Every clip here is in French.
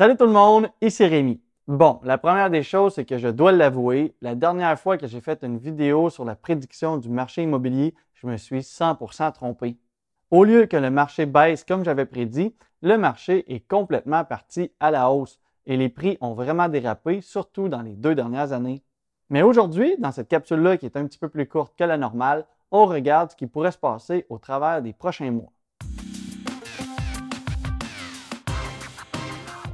Salut tout le monde, ici Rémi. Bon, la première des choses, c'est que je dois l'avouer, la dernière fois que j'ai fait une vidéo sur la prédiction du marché immobilier, je me suis 100% trompé. Au lieu que le marché baisse comme j'avais prédit, le marché est complètement parti à la hausse et les prix ont vraiment dérapé, surtout dans les deux dernières années. Mais aujourd'hui, dans cette capsule-là qui est un petit peu plus courte que la normale, on regarde ce qui pourrait se passer au travers des prochains mois.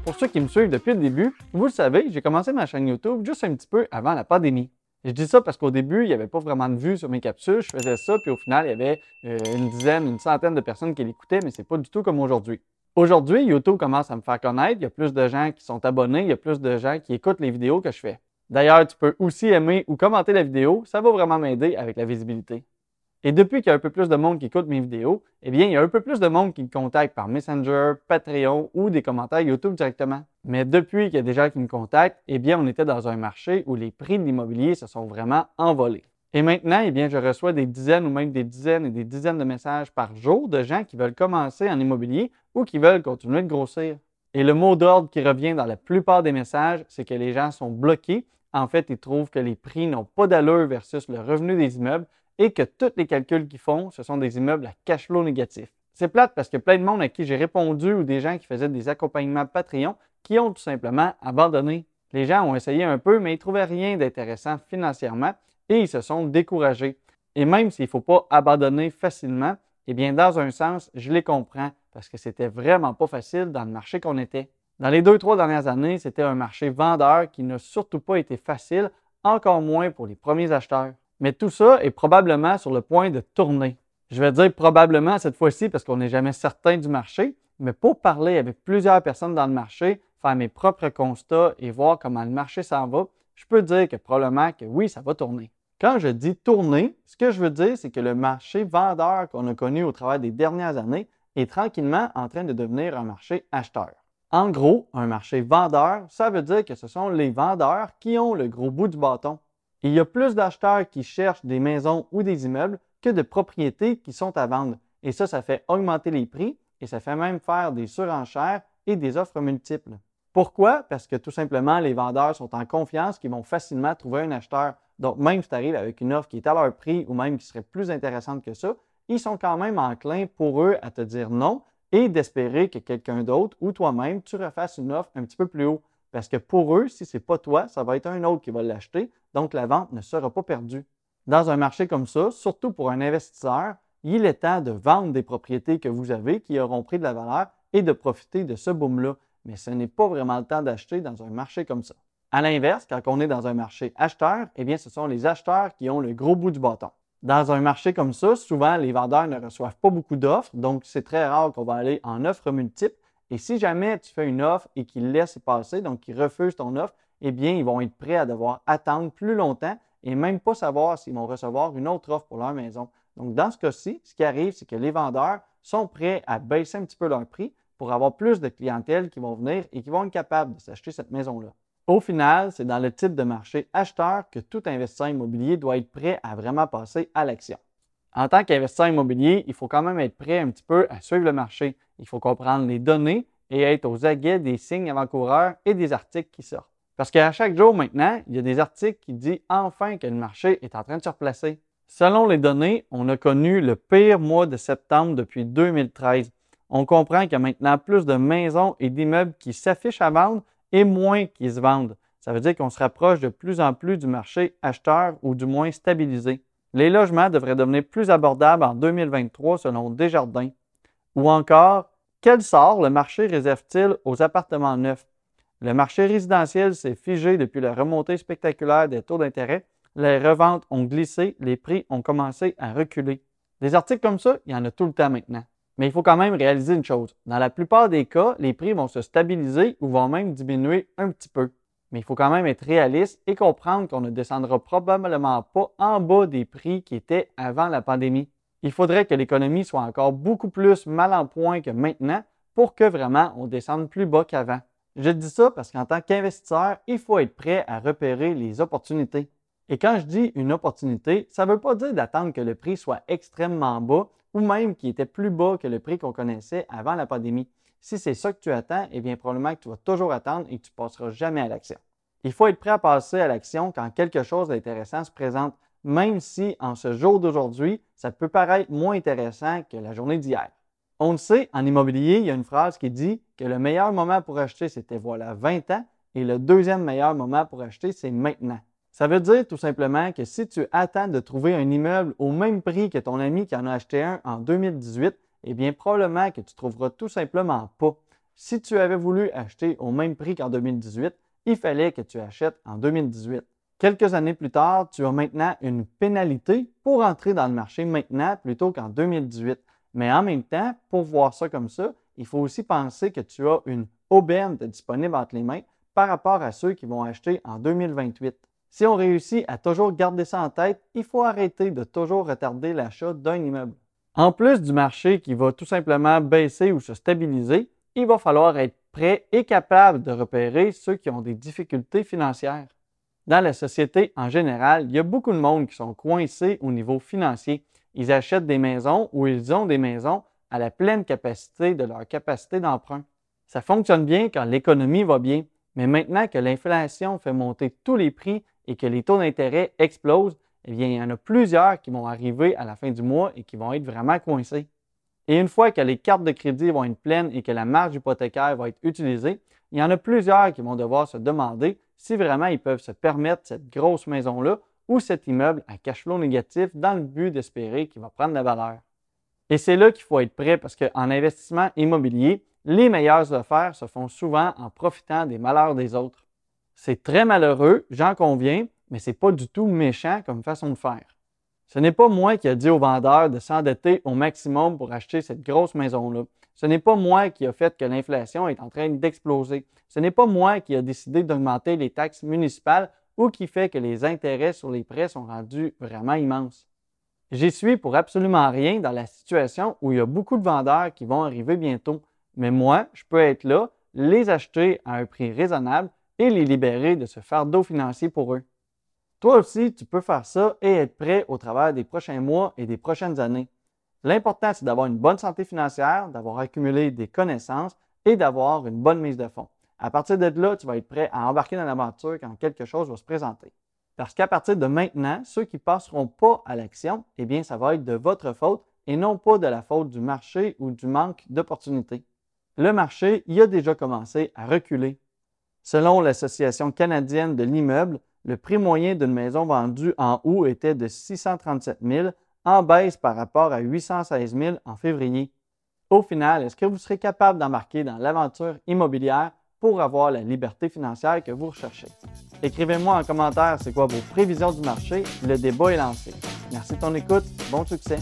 Pour ceux qui me suivent depuis le début, vous le savez, j'ai commencé ma chaîne YouTube juste un petit peu avant la pandémie. Je dis ça parce qu'au début, il n'y avait pas vraiment de vues sur mes capsules. Je faisais ça, puis au final, il y avait euh, une dizaine, une centaine de personnes qui l'écoutaient, mais c'est pas du tout comme aujourd'hui. Aujourd'hui, YouTube commence à me faire connaître. Il y a plus de gens qui sont abonnés, il y a plus de gens qui écoutent les vidéos que je fais. D'ailleurs, tu peux aussi aimer ou commenter la vidéo, ça va vraiment m'aider avec la visibilité. Et depuis qu'il y a un peu plus de monde qui écoute mes vidéos, eh bien, il y a un peu plus de monde qui me contacte par Messenger, Patreon ou des commentaires YouTube directement. Mais depuis qu'il y a des gens qui me contactent, eh bien, on était dans un marché où les prix de l'immobilier se sont vraiment envolés. Et maintenant, eh bien, je reçois des dizaines ou même des dizaines et des dizaines de messages par jour de gens qui veulent commencer en immobilier ou qui veulent continuer de grossir. Et le mot d'ordre qui revient dans la plupart des messages, c'est que les gens sont bloqués. En fait, ils trouvent que les prix n'ont pas d'allure versus le revenu des immeubles et que tous les calculs qu'ils font, ce sont des immeubles à cash flow négatif. C'est plate parce que plein de monde à qui j'ai répondu ou des gens qui faisaient des accompagnements Patreon qui ont tout simplement abandonné. Les gens ont essayé un peu, mais ils trouvaient rien d'intéressant financièrement et ils se sont découragés. Et même s'il ne faut pas abandonner facilement, eh bien, dans un sens, je les comprends parce que c'était vraiment pas facile dans le marché qu'on était. Dans les deux, trois dernières années, c'était un marché vendeur qui n'a surtout pas été facile, encore moins pour les premiers acheteurs. Mais tout ça est probablement sur le point de tourner. Je vais dire probablement cette fois-ci parce qu'on n'est jamais certain du marché, mais pour parler avec plusieurs personnes dans le marché, faire mes propres constats et voir comment le marché s'en va, je peux dire que probablement que oui, ça va tourner. Quand je dis tourner, ce que je veux dire, c'est que le marché vendeur qu'on a connu au travers des dernières années est tranquillement en train de devenir un marché acheteur. En gros, un marché vendeur, ça veut dire que ce sont les vendeurs qui ont le gros bout du bâton. Il y a plus d'acheteurs qui cherchent des maisons ou des immeubles que de propriétés qui sont à vendre. Et ça, ça fait augmenter les prix et ça fait même faire des surenchères et des offres multiples. Pourquoi? Parce que tout simplement, les vendeurs sont en confiance qu'ils vont facilement trouver un acheteur. Donc, même si tu arrives avec une offre qui est à leur prix ou même qui serait plus intéressante que ça, ils sont quand même enclins pour eux à te dire non et d'espérer que quelqu'un d'autre ou toi-même, tu refasses une offre un petit peu plus haut. Parce que pour eux, si ce n'est pas toi, ça va être un autre qui va l'acheter, donc la vente ne sera pas perdue. Dans un marché comme ça, surtout pour un investisseur, il est temps de vendre des propriétés que vous avez qui auront pris de la valeur et de profiter de ce boom-là. Mais ce n'est pas vraiment le temps d'acheter dans un marché comme ça. À l'inverse, quand on est dans un marché acheteur, eh bien, ce sont les acheteurs qui ont le gros bout du bâton. Dans un marché comme ça, souvent, les vendeurs ne reçoivent pas beaucoup d'offres, donc c'est très rare qu'on va aller en offres multiples. Et si jamais tu fais une offre et qu'ils laissent passer, donc qu'ils refusent ton offre, eh bien, ils vont être prêts à devoir attendre plus longtemps et même pas savoir s'ils vont recevoir une autre offre pour leur maison. Donc, dans ce cas-ci, ce qui arrive, c'est que les vendeurs sont prêts à baisser un petit peu leur prix pour avoir plus de clientèle qui vont venir et qui vont être capables de s'acheter cette maison-là. Au final, c'est dans le type de marché acheteur que tout investisseur immobilier doit être prêt à vraiment passer à l'action. En tant qu'investisseur immobilier, il faut quand même être prêt un petit peu à suivre le marché. Il faut comprendre les données et être aux aguets des signes avant-coureurs et des articles qui sortent. Parce qu'à chaque jour maintenant, il y a des articles qui disent enfin que le marché est en train de se replacer. Selon les données, on a connu le pire mois de septembre depuis 2013. On comprend qu'il y a maintenant plus de maisons et d'immeubles qui s'affichent à vendre et moins qui se vendent. Ça veut dire qu'on se rapproche de plus en plus du marché acheteur ou du moins stabilisé. Les logements devraient devenir plus abordables en 2023 selon Desjardins. Ou encore, quel sort le marché réserve-t-il aux appartements neufs? Le marché résidentiel s'est figé depuis la remontée spectaculaire des taux d'intérêt. Les reventes ont glissé, les prix ont commencé à reculer. Des articles comme ça, il y en a tout le temps maintenant. Mais il faut quand même réaliser une chose. Dans la plupart des cas, les prix vont se stabiliser ou vont même diminuer un petit peu. Mais il faut quand même être réaliste et comprendre qu'on ne descendra probablement pas en bas des prix qui étaient avant la pandémie. Il faudrait que l'économie soit encore beaucoup plus mal en point que maintenant pour que vraiment on descende plus bas qu'avant. Je dis ça parce qu'en tant qu'investisseur, il faut être prêt à repérer les opportunités. Et quand je dis une opportunité, ça ne veut pas dire d'attendre que le prix soit extrêmement bas ou même qu'il était plus bas que le prix qu'on connaissait avant la pandémie. Si c'est ça que tu attends, eh bien probablement que tu vas toujours attendre et que tu ne passeras jamais à l'action. Il faut être prêt à passer à l'action quand quelque chose d'intéressant se présente, même si en ce jour d'aujourd'hui, ça peut paraître moins intéressant que la journée d'hier. On le sait, en immobilier, il y a une phrase qui dit que le meilleur moment pour acheter, c'était voilà 20 ans, et le deuxième meilleur moment pour acheter, c'est maintenant. Ça veut dire tout simplement que si tu attends de trouver un immeuble au même prix que ton ami qui en a acheté un en 2018, eh bien probablement que tu trouveras tout simplement pas. Si tu avais voulu acheter au même prix qu'en 2018, il fallait que tu achètes en 2018. Quelques années plus tard, tu as maintenant une pénalité pour entrer dans le marché maintenant plutôt qu'en 2018. Mais en même temps, pour voir ça comme ça, il faut aussi penser que tu as une aubaine disponible entre les mains par rapport à ceux qui vont acheter en 2028. Si on réussit à toujours garder ça en tête, il faut arrêter de toujours retarder l'achat d'un immeuble. En plus du marché qui va tout simplement baisser ou se stabiliser, il va falloir être prêt et capable de repérer ceux qui ont des difficultés financières. Dans la société en général, il y a beaucoup de monde qui sont coincés au niveau financier. Ils achètent des maisons ou ils ont des maisons à la pleine capacité de leur capacité d'emprunt. Ça fonctionne bien quand l'économie va bien, mais maintenant que l'inflation fait monter tous les prix et que les taux d'intérêt explosent, eh bien, il y en a plusieurs qui vont arriver à la fin du mois et qui vont être vraiment coincés. Et une fois que les cartes de crédit vont être pleines et que la marge hypothécaire va être utilisée, il y en a plusieurs qui vont devoir se demander si vraiment ils peuvent se permettre cette grosse maison-là ou cet immeuble à cash flow négatif dans le but d'espérer qu'il va prendre la valeur. Et c'est là qu'il faut être prêt parce qu'en investissement immobilier, les meilleures affaires se font souvent en profitant des malheurs des autres. C'est très malheureux, j'en conviens, mais ce n'est pas du tout méchant comme façon de faire. Ce n'est pas moi qui ai dit au vendeur de s'endetter au maximum pour acheter cette grosse maison-là. Ce n'est pas moi qui a fait que l'inflation est en train d'exploser. Ce n'est pas moi qui a décidé d'augmenter les taxes municipales ou qui fait que les intérêts sur les prêts sont rendus vraiment immenses. J'y suis pour absolument rien dans la situation où il y a beaucoup de vendeurs qui vont arriver bientôt. Mais moi, je peux être là, les acheter à un prix raisonnable et les libérer de ce fardeau financier pour eux. Toi aussi, tu peux faire ça et être prêt au travers des prochains mois et des prochaines années. L'important, c'est d'avoir une bonne santé financière, d'avoir accumulé des connaissances et d'avoir une bonne mise de fonds. À partir de là, tu vas être prêt à embarquer dans l'aventure quand quelque chose va se présenter. Parce qu'à partir de maintenant, ceux qui passeront pas à l'action, eh bien, ça va être de votre faute et non pas de la faute du marché ou du manque d'opportunités. Le marché y a déjà commencé à reculer Selon l'Association canadienne de l'immeuble, le prix moyen d'une maison vendue en août était de 637 000, en baisse par rapport à 816 000 en février. Au final, est-ce que vous serez capable d'embarquer dans l'aventure immobilière pour avoir la liberté financière que vous recherchez? Écrivez-moi en commentaire c'est quoi vos prévisions du marché. Le débat est lancé. Merci de ton écoute. Bon succès.